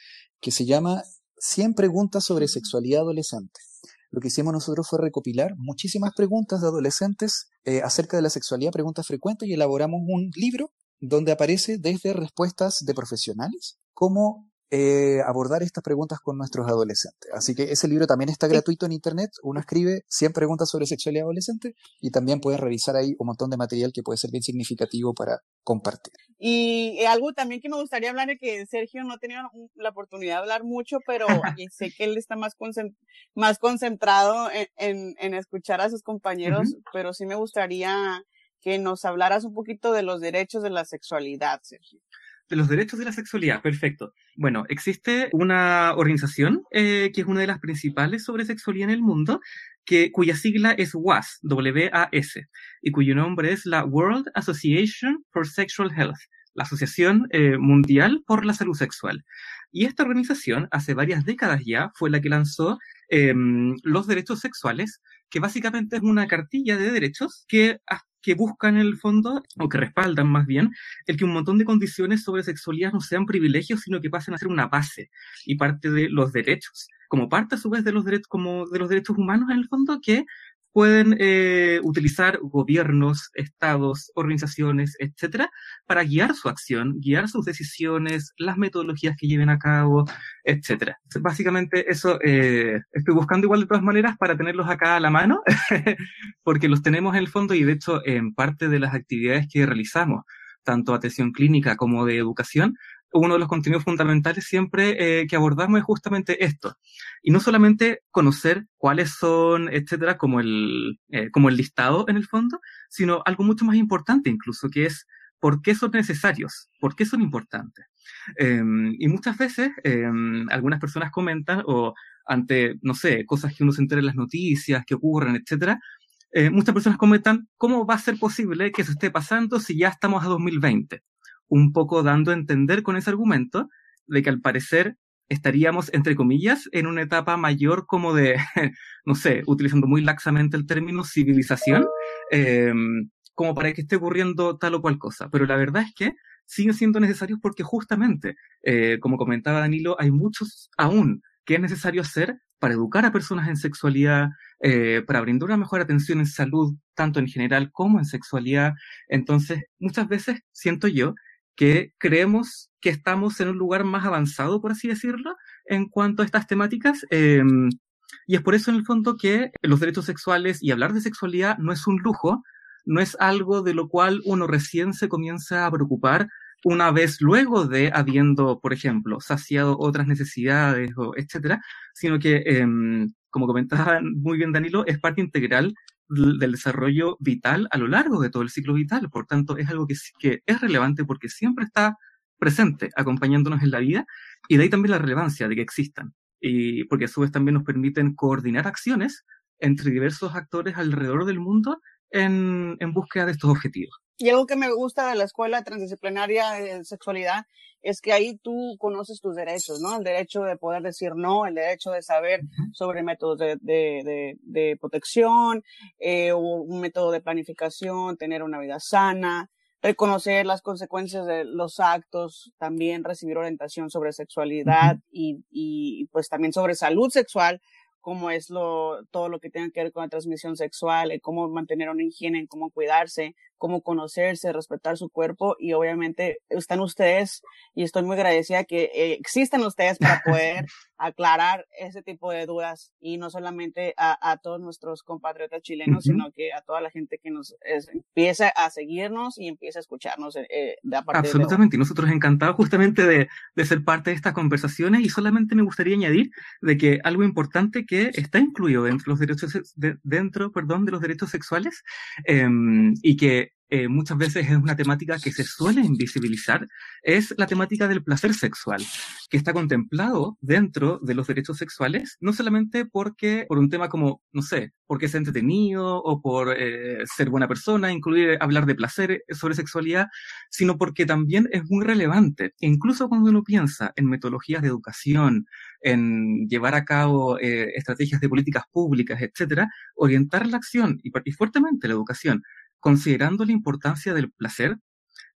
que se llama 100 preguntas sobre sexualidad adolescente lo que hicimos nosotros fue recopilar muchísimas preguntas de adolescentes eh, acerca de la sexualidad, preguntas frecuentes, y elaboramos un libro donde aparece desde respuestas de profesionales como eh, abordar estas preguntas con nuestros adolescentes. Así que ese libro también está gratuito en internet. Uno escribe 100 preguntas sobre sexualidad adolescente y también puedes revisar ahí un montón de material que puede ser bien significativo para compartir. Y eh, algo también que me gustaría hablar es que Sergio no ha tenido la oportunidad de hablar mucho, pero sé que él está más, más concentrado en, en, escuchar a sus compañeros, pero sí me gustaría que nos hablaras un poquito de los derechos de la sexualidad, Sergio de los derechos de la sexualidad, perfecto. Bueno, existe una organización eh, que es una de las principales sobre sexualidad en el mundo, que, cuya sigla es WAS, W-A-S, y cuyo nombre es la World Association for Sexual Health, la Asociación eh, Mundial por la Salud Sexual. Y esta organización, hace varias décadas ya, fue la que lanzó em, los derechos sexuales, que básicamente es una cartilla de derechos que que buscan en el fondo, o que respaldan más bien, el que un montón de condiciones sobre sexualidad no sean privilegios, sino que pasen a ser una base y parte de los derechos, como parte a su vez de los derechos, como de los derechos humanos en el fondo, que pueden eh, utilizar gobiernos, estados, organizaciones, etcétera, para guiar su acción, guiar sus decisiones, las metodologías que lleven a cabo, etcétera. Básicamente eso eh, estoy buscando igual de todas maneras para tenerlos acá a la mano, porque los tenemos en el fondo y de hecho en parte de las actividades que realizamos, tanto atención clínica como de educación, uno de los contenidos fundamentales siempre eh, que abordamos es justamente esto. Y no solamente conocer cuáles son, etcétera, como el, eh, como el listado en el fondo, sino algo mucho más importante incluso, que es por qué son necesarios, por qué son importantes. Em, y muchas veces em, algunas personas comentan o ante, no sé, cosas que uno se entera en las noticias, que ocurren, etcétera, eh, muchas personas comentan cómo va a ser posible que eso esté pasando si ya estamos a 2020 un poco dando a entender con ese argumento de que al parecer estaríamos, entre comillas, en una etapa mayor como de, no sé, utilizando muy laxamente el término civilización, em, como para que esté ocurriendo tal o cual cosa. Pero la verdad es que siguen siendo necesarios porque justamente, eh, como comentaba Danilo, hay muchos aún que es necesario hacer para educar a personas en sexualidad, eh, para brindar una mejor atención en salud, tanto en general como en sexualidad. Entonces, muchas veces siento yo que creemos que estamos en un lugar más avanzado, por así decirlo, en cuanto a estas temáticas. Em, y es por eso, en el fondo, que los derechos sexuales y hablar de sexualidad no es un lujo, no es algo de lo cual uno recién se comienza a preocupar una vez luego de habiendo, por ejemplo, saciado otras necesidades, o etcétera, sino que, em, como comentaba muy bien Danilo, es parte integral del desarrollo vital a lo largo de todo el ciclo vital. Por tanto, es algo que, es relevante porque siempre está presente, acompañándonos en la vida, y de ahí también la relevancia de que existan. Y porque a su vez también nos permiten coordinar acciones entre diversos actores alrededor del mundo en, en búsqueda de estos objetivos. Y algo que me gusta de la escuela transdisciplinaria de sexualidad es que ahí tú conoces tus derechos, ¿no? El derecho de poder decir no, el derecho de saber sobre métodos de, de, de, protección, eh, un método de planificación, tener una vida sana, reconocer las consecuencias de los actos, también recibir orientación sobre sexualidad y, y pues también sobre salud sexual, como es lo, todo lo que tenga que ver con la transmisión sexual, cómo mantener una higiene, cómo cuidarse, cómo conocerse, respetar su cuerpo y obviamente están ustedes y estoy muy agradecida que eh, existen ustedes para poder aclarar ese tipo de dudas y no solamente a, todos nuestros compatriotas chilenos, sino que a toda la gente que nos empieza a seguirnos y empieza a escucharnos eh, eh de Absolutamente, y nosotros encantados justamente de, de, ser parte de estas conversaciones y solamente me gustaría añadir de que algo importante que está incluido dentro de los derechos, de, dentro, perdón, de los derechos sexuales eh, y que eh, muchas veces es una temática que se suele invisibilizar, es la temática del placer sexual, que está contemplado dentro de los derechos sexuales, no solamente porque, por un tema como, no sé, porque es entretenido o por eh, ser buena persona, incluir hablar de placer sobre sexualidad, sino porque también es muy relevante. incluso cuando uno piensa en metodologías de educación, en llevar a cabo eh, estrategias de políticas públicas, etcétera, orientar la acción y, y fuertemente la educación considerando la importancia del placer,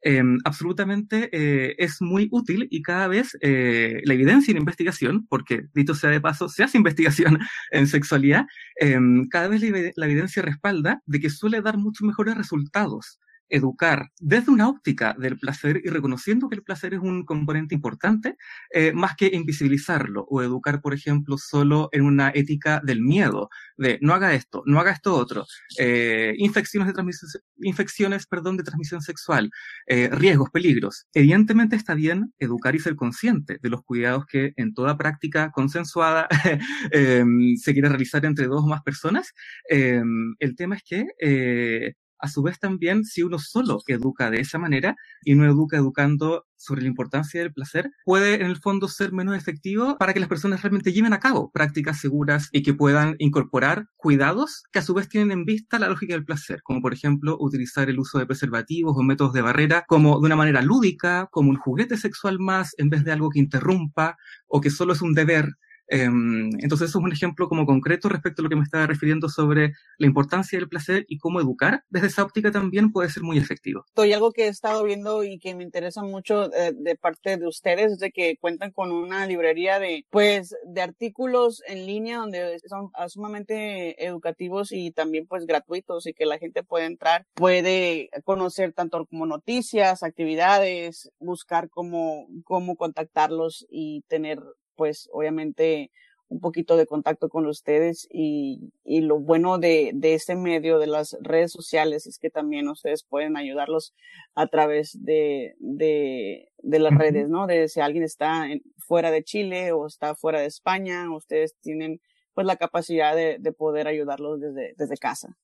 em, absolutamente eh, es muy útil y cada vez eh, la evidencia en investigación, porque dicho sea de paso, se hace investigación en sexualidad, em, cada vez la, evidencia respalda de que suele dar muchos mejores resultados educar desde una óptica del placer y reconociendo que el placer es un componente importante, eh, más que invisibilizarlo o educar, por ejemplo, solo en una ética del miedo, de no haga esto, no haga esto otro, eh, infecciones, de transmisión, infecciones perdón, de transmisión sexual, eh, riesgos, peligros. Evidentemente está bien educar y ser consciente de los cuidados que en toda práctica consensuada em, se quiere realizar entre dos o más personas. Em, el tema es que a su vez también, si uno solo educa de esa manera y no educa educando sobre la importancia del placer, puede en el fondo ser menos efectivo para que las personas realmente lleven a cabo prácticas seguras y que puedan incorporar cuidados que a su vez tienen en vista la lógica del placer, como por ejemplo utilizar el uso de preservativos o métodos de barrera como de una manera lúdica, como un juguete sexual más en vez de algo que interrumpa o que solo es un deber entonces, eso es un ejemplo como concreto respecto a lo que me estaba refiriendo sobre la importancia del placer y cómo educar desde esa óptica también puede ser muy efectivo. Y algo que he estado viendo y que me interesa mucho eh, de parte de ustedes es de que cuentan con una librería de, pues, de artículos en línea donde son sumamente educativos y también, pues, gratuitos y que la gente puede entrar, puede conocer tanto como noticias, actividades, buscar cómo, cómo contactarlos y tener pues obviamente un poquito de contacto con ustedes y, y lo bueno de, de este medio de las redes sociales es que también ustedes pueden ayudarlos a través de, de, de las redes, ¿no? De si alguien está fuera de Chile o está fuera de España, ustedes tienen pues la capacidad de, de poder ayudarlos desde, desde casa.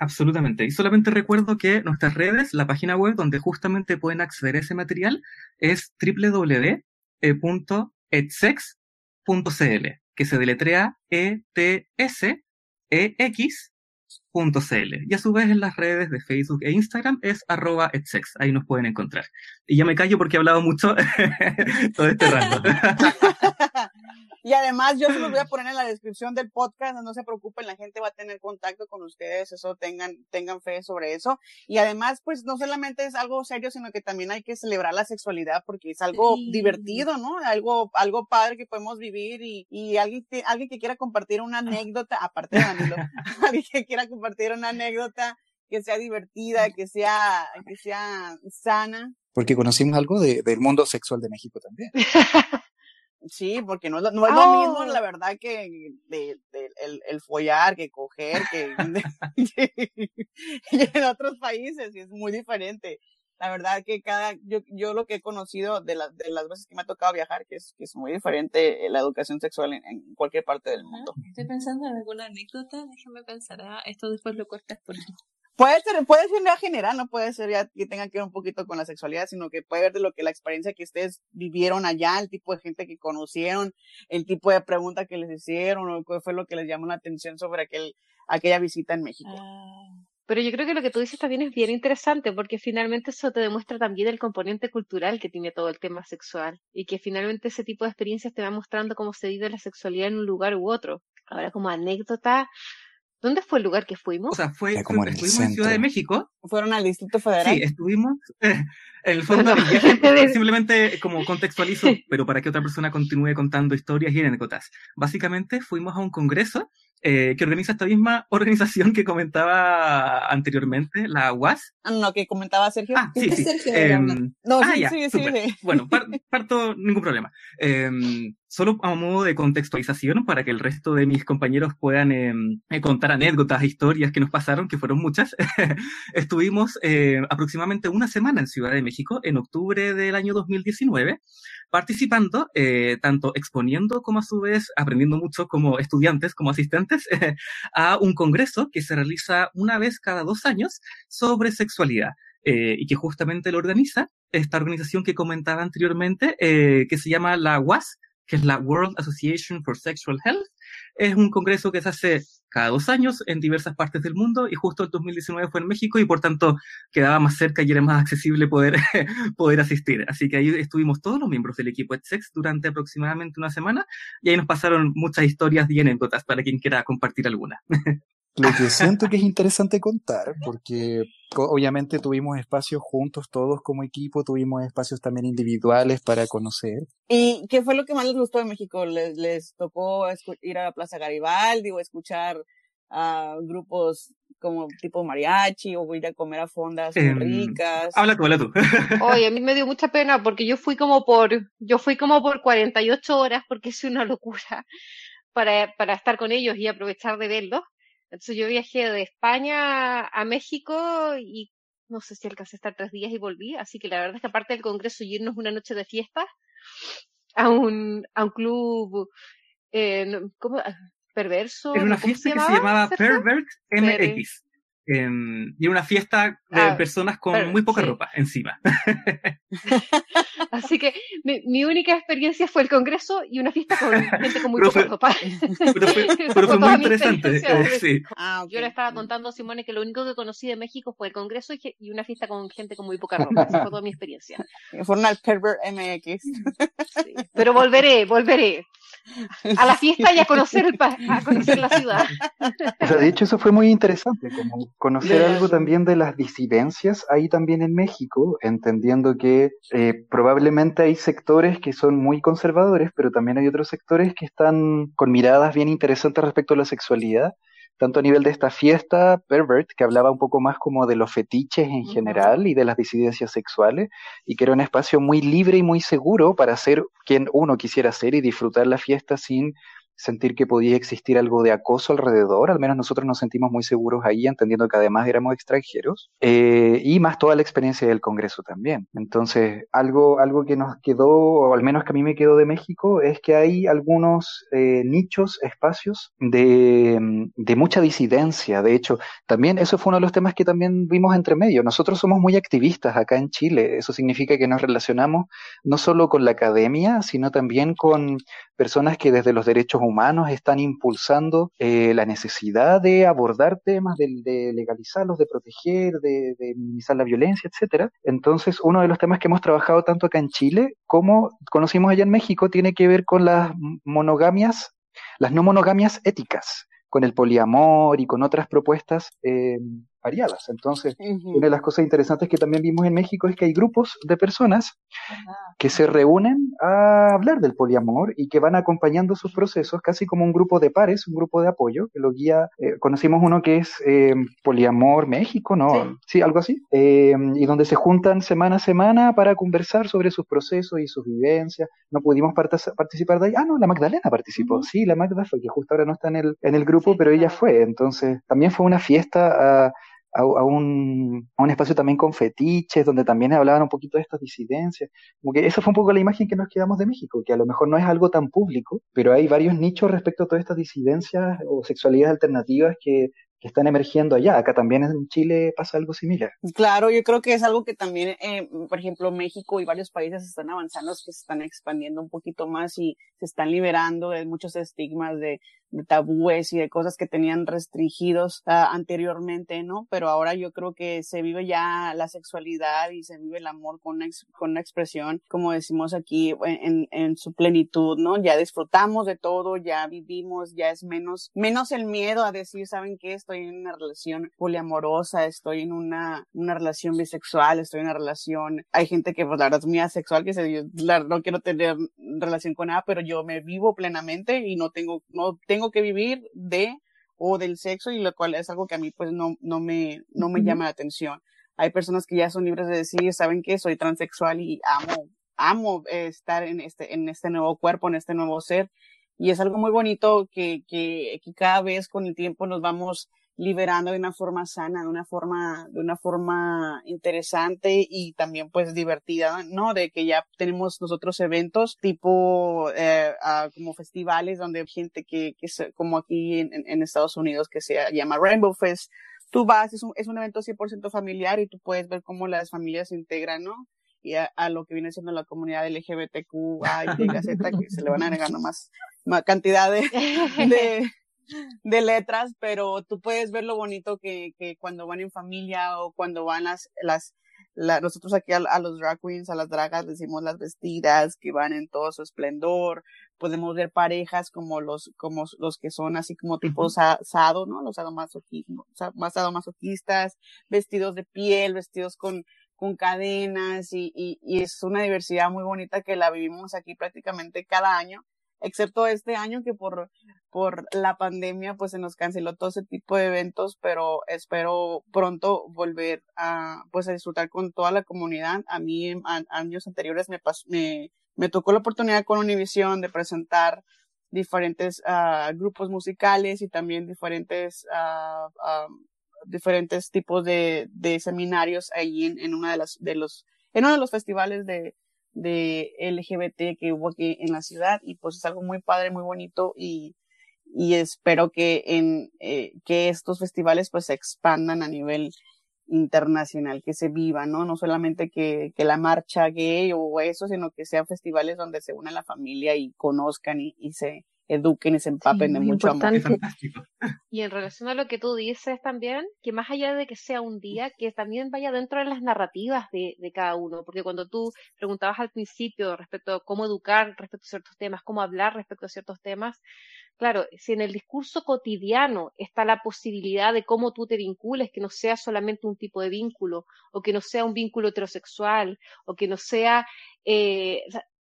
Absolutamente. Y solamente recuerdo que nuestras redes, la página web donde justamente pueden acceder a ese material es www.etsex .cl, que se deletrea E-T-S-E-X.cl. Y a su vez en las redes de Facebook e Instagram es arroba etsex. Ahí nos pueden encontrar. Y ya me callo porque he hablado mucho todo este rato. Y además yo se los voy a poner en la descripción del podcast, no se preocupen, la gente va a tener contacto con ustedes, eso tengan, tengan fe sobre eso. Y además, pues no solamente es algo serio, sino que también hay que celebrar la sexualidad porque es algo divertido, ¿no? Algo, algo padre que podemos vivir y, y alguien, alguien que quiera compartir una anécdota, aparte de Danilo, alguien que quiera compartir una anécdota que sea divertida, que sea, que sea sana. Porque conocimos algo de, del mundo sexual de México también. Sí, porque no, no es lo mismo, la ¡Oh! verdad, que de, el, el, follar, que coger, que, en otros países, y es muy diferente. La verdad que cada, yo, yo lo que he conocido de, la, de las veces que me ha tocado viajar, que es, que es muy diferente eh, la educación sexual en, en cualquier parte del mundo. Estoy pensando en alguna anécdota, déjame pensar, ah, esto después lo cortas por Puede ser, puede ser general, no puede ser ya que tenga que ver un poquito con la sexualidad, sino que puede ver de lo que la experiencia que ustedes vivieron allá, el tipo de gente que conocieron, el tipo de pregunta que les hicieron, o qué fue lo que les llamó la atención sobre aquel, aquella visita en México. Ah. Pero yo creo que lo que tú dices también es bien interesante porque finalmente eso te demuestra también el componente cultural que tiene todo el tema sexual y que finalmente ese tipo de experiencias te va mostrando cómo se vive la sexualidad en un lugar u otro. Ahora como anécdota, ¿Dónde fue el lugar que fuimos? O sea, fue, como en estuvimos en Ciudad de México. ¿Fueron al Distrito Federal? Sí, estuvimos. en el fondo, simplemente como contextualizo, pero para que otra persona continúe contando historias y anécdotas. Básicamente fuimos a un congreso eh, que organiza esta misma organización que comentaba anteriormente, la UAS. Ah, no, que comentaba Sergio. Ah, sí, sí. Sergio, Em, no, ah, sí, ya, sí, sí. Bueno, par- parto, ningún problema. Em, solo a modo de contextualización para que el resto de mis compañeros puedan em, eh, contar anécdotas, historias que nos pasaron, que fueron muchas. Estuvimos eh, aproximadamente una semana en Ciudad de México, en octubre del año 2019, participando, eh, tanto exponiendo como a su vez aprendiendo mucho como estudiantes, como asistentes, a un congreso que se realiza una vez cada dos años sobre sexualidad eh, y que justamente lo organiza esta organización que comentaba anteriormente, eh, que se llama la WAS, que es la World Association for Sexual Health. Es un congreso que se hace cada dos años en diversas partes del mundo y justo el 2019 fue en México y por tanto quedaba más cerca y era más accesible poder, poder asistir. Así que ahí estuvimos todos los miembros del equipo EdSex durante aproximadamente una semana y ahí nos pasaron muchas historias y anécdotas para quien quiera compartir alguna. Lo que siento que es interesante contar, porque obviamente tuvimos espacios juntos todos como equipo, tuvimos espacios también individuales para conocer. ¿Y qué fue lo que más les gustó de México? ¿Les, les tocó ir a la Plaza Garibaldi o escuchar a grupos como tipo mariachi o ir a comer a fondas Em, ricas? Habla tú, habla tú. Oye, a mí me dio mucha pena porque yo fui como por, yo fui como por 48 horas porque es una locura para, para estar con ellos y aprovechar de verlos. Entonces yo viajé de España a México y no sé si alcancé a estar tres días y volví. Así que la verdad es que aparte del congreso y irnos una noche de fiesta a un, a un club, eh, ¿cómo? Perverso. Era una ¿no? ¿Cómo fiesta que se llamaba? Pervert MX. Em, y era una fiesta de Ah, personas con muy poca sí. ropa encima. Así que mi, mi única experiencia fue el congreso y una fiesta con gente con muy Pero poca fue- ropa. Pero fue, pero fue fue muy interesante. eh, sí. Ah. Yo le estaba contando a Simone que lo único que conocí de México fue el congreso y, una fiesta con gente con muy poca ropa. Esa fue toda mi experiencia. Fueron al Pervert MX. Sí. Pero volveré, volveré. A la fiesta y a conocer, el pa- a conocer la ciudad. O sea, de hecho, eso fue muy interesante, como conocer algo también de las disidencias ahí también en México, entendiendo que eh, probablemente hay sectores que son muy conservadores, pero también hay otros sectores que están con miradas bien interesantes respecto a la sexualidad, tanto a nivel de esta fiesta Pervert, que hablaba un poco más como de los fetiches en general y de las disidencias sexuales, y que era un espacio muy libre y muy seguro para ser quien uno quisiera ser y disfrutar la fiesta sin sentir que podía existir algo de acoso alrededor, al menos nosotros nos sentimos muy seguros ahí, entendiendo que además éramos extranjeros, eh, y más toda la experiencia del Congreso también. Entonces, algo, algo que nos quedó, o al menos que a mí me quedó de México, es que hay algunos eh, nichos, espacios de, de mucha disidencia. De hecho, también eso fue uno de los temas que también vimos entre medio. Nosotros somos muy activistas acá en Chile, eso significa que nos relacionamos no solo con la academia, sino también con personas que desde los derechos humanos están impulsando eh, la necesidad de abordar temas de, de legalizarlos, de proteger, de, de minimizar la violencia, etcétera. Entonces, uno de los temas que hemos trabajado tanto acá en Chile como conocimos allá en México tiene que ver con las monogamias, las no monogamias éticas, con el poliamor y con otras propuestas eh, variadas. Entonces, Ujú. una de las cosas interesantes que también vimos en México es que hay grupos de personas que se reúnen a hablar del poliamor y que van acompañando sus procesos casi como un grupo de pares, un grupo de apoyo que lo guía. eh, conocimos uno que es eh, Poliamor México, ¿no? Sí. Sí, algo así. Eh, y donde se juntan semana a semana para conversar sobre sus procesos y sus vivencias. No pudimos participar de ahí. Ah, no, la Magdalena participó. Sí, la Magda fue, que justo ahora no está en el, en el grupo, Sí, pero ella fue. Entonces, también fue una fiesta a, a, a un, a un espacio también con fetiches, donde también hablaban un poquito de estas disidencias. Como que esa fue un poco la imagen que nos quedamos de México, que a lo mejor no es algo tan público, pero hay varios nichos respecto a todas estas disidencias o sexualidades alternativas que, que están emergiendo allá. Acá también en Chile pasa algo similar. Claro, yo creo que es algo que también, eh, por ejemplo, México y varios países están avanzando, que se están expandiendo un poquito más y se están liberando de muchos estigmas de, tabúes y de cosas que tenían restringidos ah, anteriormente, ¿no? Pero ahora yo creo que se vive ya la sexualidad y se vive el amor con una, ex- con una expresión, como decimos aquí, en, en su plenitud, ¿no? Ya disfrutamos de todo, ya vivimos, ya es menos, menos el miedo a decir, ¿saben qué? Estoy en una relación poliamorosa, estoy en una, una relación bisexual, estoy en una relación, hay gente que pues la verdad es muy asexual, que se, yo, la- no quiero tener relación con nada, pero yo me vivo plenamente y no tengo, no tengo que vivir de o del sexo y lo cual es algo que a mí pues no, no me, no me llama la atención. Hay personas que ya son libres de decir, saben que soy transexual y amo, amo estar en este, en este nuevo cuerpo, en este nuevo ser. Y es algo muy bonito que, que, que cada vez con el tiempo nos vamos liberando de una forma sana, de una forma, de una forma interesante y también pues divertida, ¿no? De que ya tenemos nosotros eventos tipo eh, uh, como festivales donde hay gente que, que se, como aquí en, en, Estados Unidos que se llama Rainbow Fest. Tú vas, es un, es un evento 100% familiar y tú puedes ver cómo las familias se integran, ¿no? y a, a, lo que viene siendo la comunidad LGBTQ, A, Y, Z, que se le van agregando más, más cantidad de, de, de letras, pero tú puedes ver lo bonito que, que cuando van en familia o cuando van las, las, la, nosotros aquí a, a, los drag queens, a las dragas, decimos las vestidas que van en todo su esplendor. Podemos ver parejas como los, como los que son así como tipo sado, ¿no? Los sadomasoquistas, vestidos de piel, vestidos con, con cadenas y, y, y es una diversidad muy bonita que la vivimos aquí prácticamente cada año excepto este año que por, por la pandemia pues se nos canceló todo ese tipo de eventos, pero espero pronto volver a pues a disfrutar con toda la comunidad. A mí en años anteriores me, me, me tocó la oportunidad con Univision de presentar diferentes uh, grupos musicales y también diferentes uh, diferentes tipos de, de seminarios ahí en, en una de las de los en uno de los festivales de, de LGBT que hubo aquí en la ciudad y pues es algo muy padre, muy bonito y, y espero que en eh, que estos festivales pues se expandan a nivel internacional, que se viva, ¿no? No solamente que, que la marcha gay o eso, sino que sean festivales donde se una la familia y conozcan y, y se eduquen y se empapen de mucho amor. Y en relación a lo que tú dices también, que más allá de que sea un día, que también vaya dentro de las narrativas de, de cada uno, porque cuando tú preguntabas al principio respecto a cómo educar respecto a ciertos temas, cómo hablar respecto a ciertos temas, claro, si en el discurso cotidiano está la posibilidad de cómo tú te vincules, que no sea solamente un tipo de vínculo, o que no sea un vínculo heterosexual, o que no sea, eh,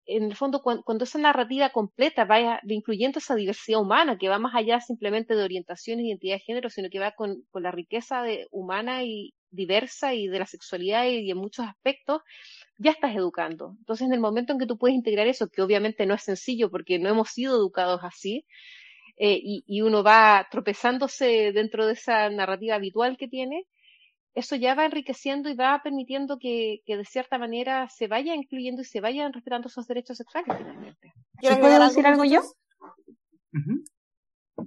en el fondo, cuando, esa narrativa completa vaya incluyendo esa diversidad humana, que va más allá simplemente de orientación y identidad de género, sino que va con, con la riqueza de, humana y diversa y de la sexualidad y, en muchos aspectos, ya estás educando. Entonces, en el momento en que tú puedes integrar eso, que obviamente no es sencillo porque no hemos sido educados así, eh, y, y uno va tropezándose dentro de esa narrativa habitual que tiene, eso ya va enriqueciendo y va permitiendo que, que, de cierta manera se vaya incluyendo y se vayan respetando esos derechos sexuales finalmente. ¿Puedo decir algo yo?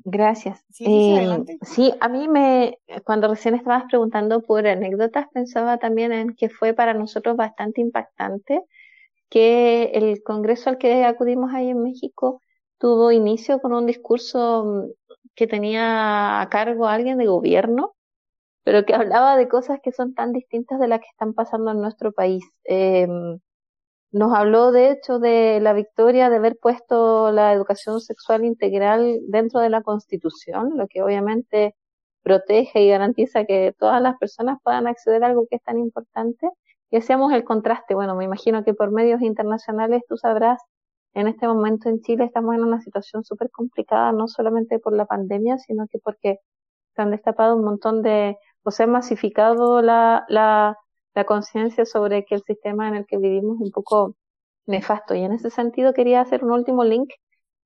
Gracias. Sí, eh, sí, a mí me, cuando recién estabas preguntando por anécdotas, pensaba también en que fue para nosotros bastante impactante que el congreso al que acudimos ahí en México tuvo inicio con un discurso mm, que tenía a cargo alguien de gobierno pero que hablaba de cosas que son tan distintas de las que están pasando en nuestro país. Eh, nos habló, de hecho, de la victoria de haber puesto la educación sexual integral dentro de la Constitución, lo que obviamente protege y garantiza que todas las personas puedan acceder a algo que es tan importante. Y hacíamos el contraste. Bueno, me imagino que por medios internacionales tú sabrás, en este momento en Chile estamos en una situación súper complicada, no solamente por la pandemia, sino que porque se han destapado un montón de o se ha masificado la, la, la conciencia sobre que el sistema en el que vivimos es un poco nefasto. Y en ese sentido quería hacer un último link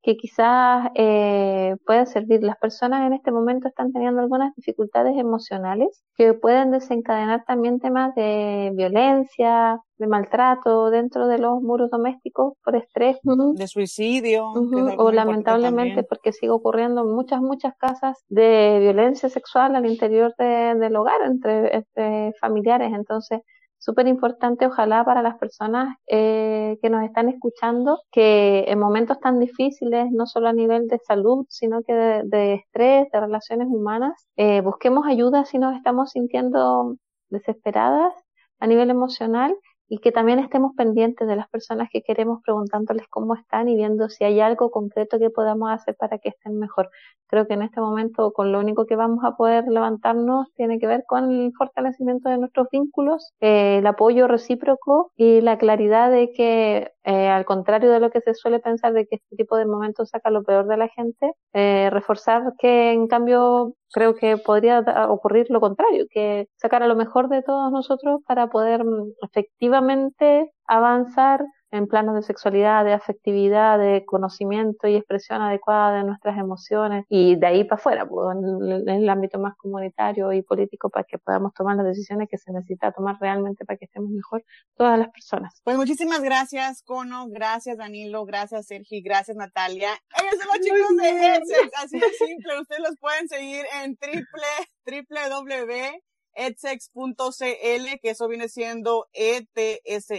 que quizás eh, pueda servir. Las personas en este momento están teniendo algunas dificultades emocionales que pueden desencadenar también temas de violencia, de maltrato dentro de los muros domésticos por estrés. De suicidio. o lamentablemente porque sigue ocurriendo en muchas, muchas casas de violencia sexual al interior de, del hogar entre, entre familiares. Entonces, súper importante, ojalá para las personas eh, que nos están escuchando, que en momentos tan difíciles, no solo a nivel de salud, sino que de, estrés, de relaciones humanas, eh, busquemos ayuda si nos estamos sintiendo desesperadas a nivel emocional y que también estemos pendientes de las personas que queremos preguntándoles cómo están y viendo si hay algo concreto que podamos hacer para que estén mejor. Creo que en este momento con lo único que vamos a poder levantarnos tiene que ver con el fortalecimiento de nuestros vínculos, eh, el apoyo recíproco y la claridad de que eh, al contrario de lo que se suele pensar de que este tipo de momentos saca lo peor de la gente, eh, reforzar que en cambio creo que podría ocurrir lo contrario, que sacar a lo mejor de todos nosotros para poder mm, efectivamente avanzar en planos de sexualidad, de afectividad, de conocimiento y expresión adecuada de nuestras emociones y de ahí para afuera, pues, en, el ámbito más comunitario y político para que podamos tomar las decisiones que se necesita tomar realmente para que estemos mejor todas las personas. Pues muchísimas gracias, Cono, gracias Danilo, gracias Sergi, gracias Natalia. Ellos son los chicos de Edsex, así de simple, ustedes los pueden seguir en triple, www edsex.cl, que eso viene siendo etsex.cl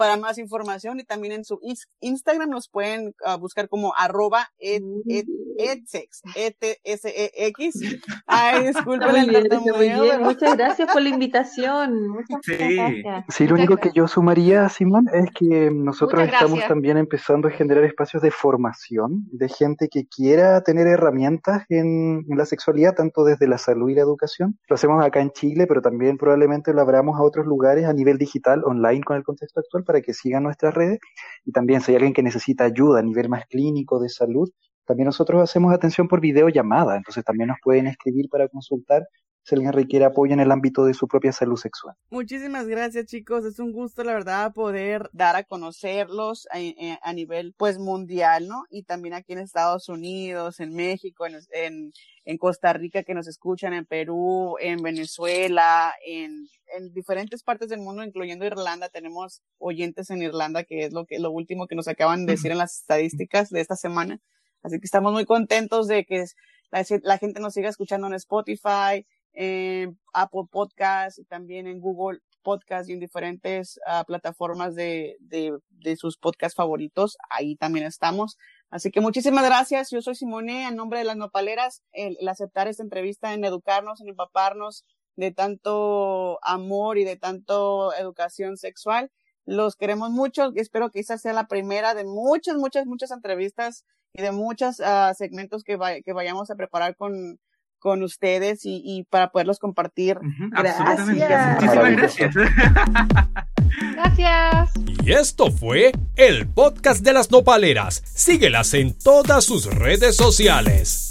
para más información y también en su Instagram nos pueden uh, buscar como arroba ed, ed, edsex, e e x Ay, disculpen el Muchas gracias por la invitación. Muchas sí. gracias. Sí, lo único que yo sumaría, Simón, es que nosotros estamos también empezando a generar espacios de formación de gente que quiera tener herramientas en, en la sexualidad, tanto desde la salud y la educación. Lo hacemos acá en Chile, pero también probablemente lo abramos a otros lugares a nivel digital, online con el contexto actual para que sigan nuestras redes. Y también si hay alguien que necesita ayuda a nivel más clínico de salud, también nosotros hacemos atención por videollamada, entonces también nos pueden escribir para consultar si alguien requiere apoyo en el ámbito de su propia salud sexual. Muchísimas gracias chicos, es un gusto la verdad poder dar a conocerlos a, nivel pues mundial, ¿no? Y también aquí en Estados Unidos, en México, en, en, Costa Rica que nos escuchan, en Perú, en Venezuela, en, en diferentes partes del mundo, incluyendo Irlanda, tenemos oyentes en Irlanda, que es lo que lo último que nos acaban de decir en las estadísticas de esta semana. Así que estamos muy contentos de que la, la gente nos siga escuchando en Spotify, en Apple Podcast y también en Google Podcast y en diferentes uh, plataformas de, de, de, sus podcasts favoritos. Ahí también estamos. Así que muchísimas gracias. Yo soy Simone, en nombre de las nopaleras, el, el aceptar esta entrevista, en educarnos, en empaparnos de tanto amor y de tanto educación sexual. Los queremos mucho. Espero que esta sea la primera de muchas, muchas, muchas entrevistas y de muchos uh, segmentos que, que vayamos a preparar con, con ustedes y, y para poderlos compartir. gracias. Muchísimas gracias. Gracias. Y esto fue el podcast de las nopaleras. Síguelas en todas sus redes sociales.